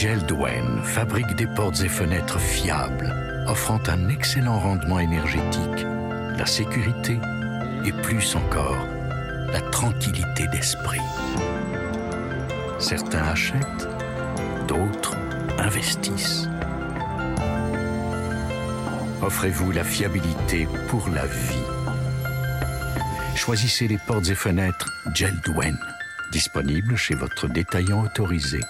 Geldwen fabrique des portes et fenêtres fiables, offrant un excellent rendement énergétique, la sécurité et plus encore, la tranquillité d'esprit. Certains achètent, d'autres investissent. Offrez-vous la fiabilité pour la vie. Choisissez les portes et fenêtres Geldwen, disponibles chez votre détaillant autorisé.